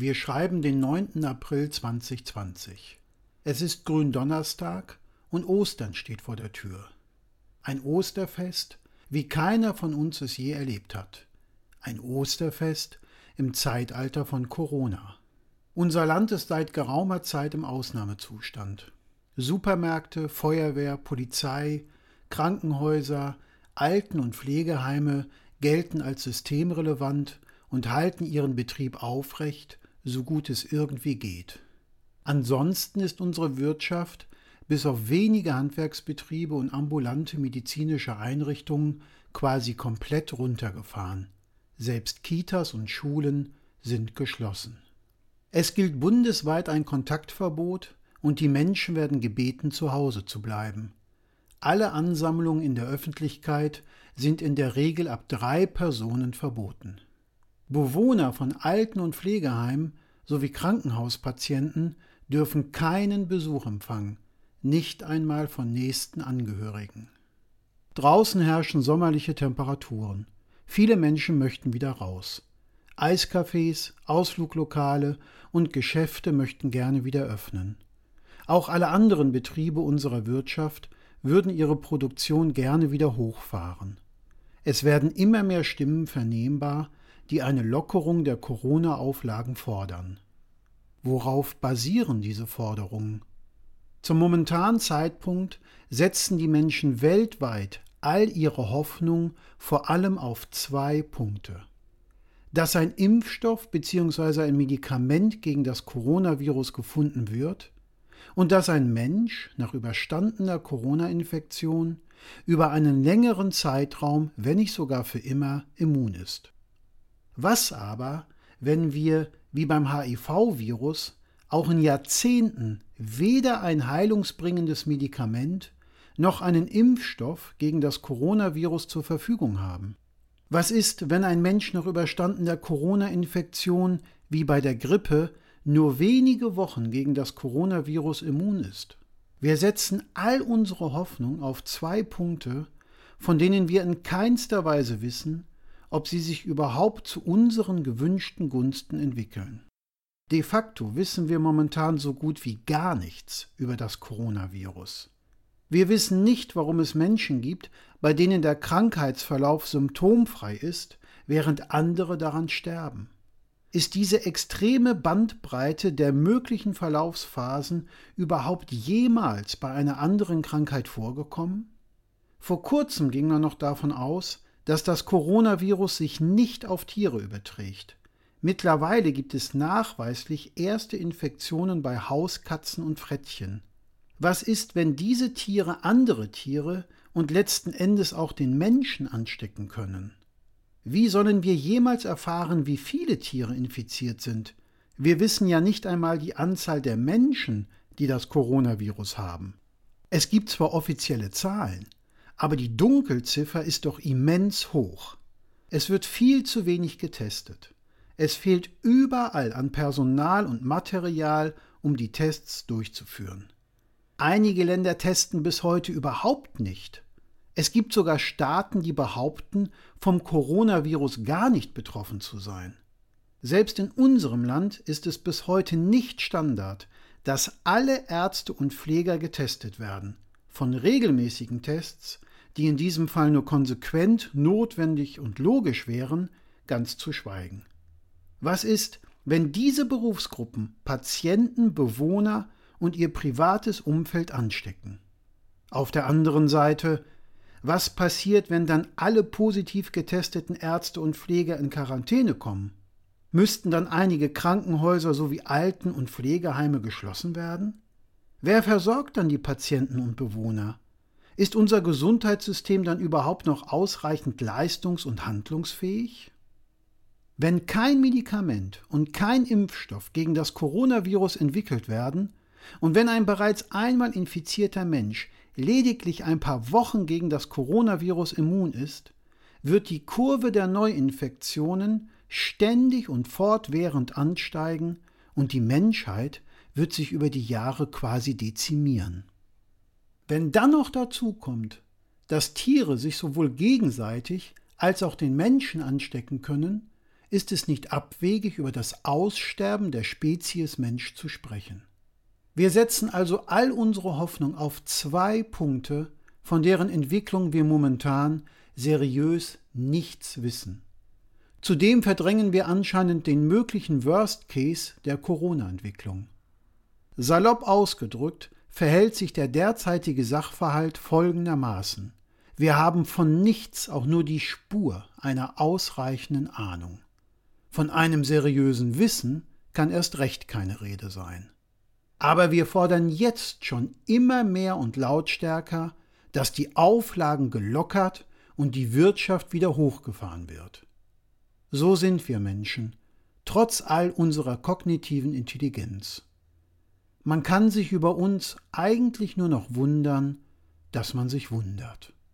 Wir schreiben den 9. April 2020. Es ist Gründonnerstag und Ostern steht vor der Tür. Ein Osterfest, wie keiner von uns es je erlebt hat. Ein Osterfest im Zeitalter von Corona. Unser Land ist seit geraumer Zeit im Ausnahmezustand. Supermärkte, Feuerwehr, Polizei, Krankenhäuser, Alten- und Pflegeheime gelten als systemrelevant und halten ihren Betrieb aufrecht, so gut es irgendwie geht. Ansonsten ist unsere Wirtschaft bis auf wenige Handwerksbetriebe und ambulante medizinische Einrichtungen quasi komplett runtergefahren. Selbst Kitas und Schulen sind geschlossen. Es gilt bundesweit ein Kontaktverbot und die Menschen werden gebeten, zu Hause zu bleiben. Alle Ansammlungen in der Öffentlichkeit sind in der Regel ab drei Personen verboten. Bewohner von Alten- und Pflegeheimen sowie Krankenhauspatienten dürfen keinen Besuch empfangen, nicht einmal von nächsten Angehörigen. Draußen herrschen sommerliche Temperaturen. Viele Menschen möchten wieder raus. Eiscafés, Ausfluglokale und Geschäfte möchten gerne wieder öffnen. Auch alle anderen Betriebe unserer Wirtschaft würden ihre Produktion gerne wieder hochfahren. Es werden immer mehr Stimmen vernehmbar, die eine Lockerung der Corona-Auflagen fordern. Worauf basieren diese Forderungen? Zum momentanen Zeitpunkt setzen die Menschen weltweit all ihre Hoffnung vor allem auf zwei Punkte. Dass ein Impfstoff bzw. ein Medikament gegen das Coronavirus gefunden wird und dass ein Mensch nach überstandener Corona-Infektion über einen längeren Zeitraum, wenn nicht sogar für immer, immun ist. Was aber, wenn wir, wie beim HIV-Virus, auch in Jahrzehnten weder ein heilungsbringendes Medikament noch einen Impfstoff gegen das Coronavirus zur Verfügung haben? Was ist, wenn ein Mensch nach überstandener Corona-Infektion wie bei der Grippe nur wenige Wochen gegen das Coronavirus immun ist? Wir setzen all unsere Hoffnung auf zwei Punkte, von denen wir in keinster Weise wissen, ob sie sich überhaupt zu unseren gewünschten Gunsten entwickeln. De facto wissen wir momentan so gut wie gar nichts über das Coronavirus. Wir wissen nicht, warum es Menschen gibt, bei denen der Krankheitsverlauf symptomfrei ist, während andere daran sterben. Ist diese extreme Bandbreite der möglichen Verlaufsphasen überhaupt jemals bei einer anderen Krankheit vorgekommen? Vor kurzem ging man noch davon aus, dass das Coronavirus sich nicht auf Tiere überträgt. Mittlerweile gibt es nachweislich erste Infektionen bei Hauskatzen und Frettchen. Was ist, wenn diese Tiere andere Tiere und letzten Endes auch den Menschen anstecken können? Wie sollen wir jemals erfahren, wie viele Tiere infiziert sind? Wir wissen ja nicht einmal die Anzahl der Menschen, die das Coronavirus haben. Es gibt zwar offizielle Zahlen, aber die Dunkelziffer ist doch immens hoch. Es wird viel zu wenig getestet. Es fehlt überall an Personal und Material, um die Tests durchzuführen. Einige Länder testen bis heute überhaupt nicht. Es gibt sogar Staaten, die behaupten, vom Coronavirus gar nicht betroffen zu sein. Selbst in unserem Land ist es bis heute nicht Standard, dass alle Ärzte und Pfleger getestet werden. Von regelmäßigen Tests die in diesem Fall nur konsequent, notwendig und logisch wären, ganz zu schweigen. Was ist, wenn diese Berufsgruppen Patienten, Bewohner und ihr privates Umfeld anstecken? Auf der anderen Seite, was passiert, wenn dann alle positiv getesteten Ärzte und Pfleger in Quarantäne kommen? Müssten dann einige Krankenhäuser sowie Alten- und Pflegeheime geschlossen werden? Wer versorgt dann die Patienten und Bewohner? Ist unser Gesundheitssystem dann überhaupt noch ausreichend leistungs- und handlungsfähig? Wenn kein Medikament und kein Impfstoff gegen das Coronavirus entwickelt werden und wenn ein bereits einmal infizierter Mensch lediglich ein paar Wochen gegen das Coronavirus immun ist, wird die Kurve der Neuinfektionen ständig und fortwährend ansteigen und die Menschheit wird sich über die Jahre quasi dezimieren. Wenn dann noch dazu kommt, dass Tiere sich sowohl gegenseitig als auch den Menschen anstecken können, ist es nicht abwegig, über das Aussterben der Spezies Mensch zu sprechen. Wir setzen also all unsere Hoffnung auf zwei Punkte, von deren Entwicklung wir momentan seriös nichts wissen. Zudem verdrängen wir anscheinend den möglichen Worst Case der Corona-Entwicklung. Salopp ausgedrückt verhält sich der derzeitige Sachverhalt folgendermaßen. Wir haben von nichts auch nur die Spur einer ausreichenden Ahnung. Von einem seriösen Wissen kann erst recht keine Rede sein. Aber wir fordern jetzt schon immer mehr und lautstärker, dass die Auflagen gelockert und die Wirtschaft wieder hochgefahren wird. So sind wir Menschen, trotz all unserer kognitiven Intelligenz. Man kann sich über uns eigentlich nur noch wundern, dass man sich wundert.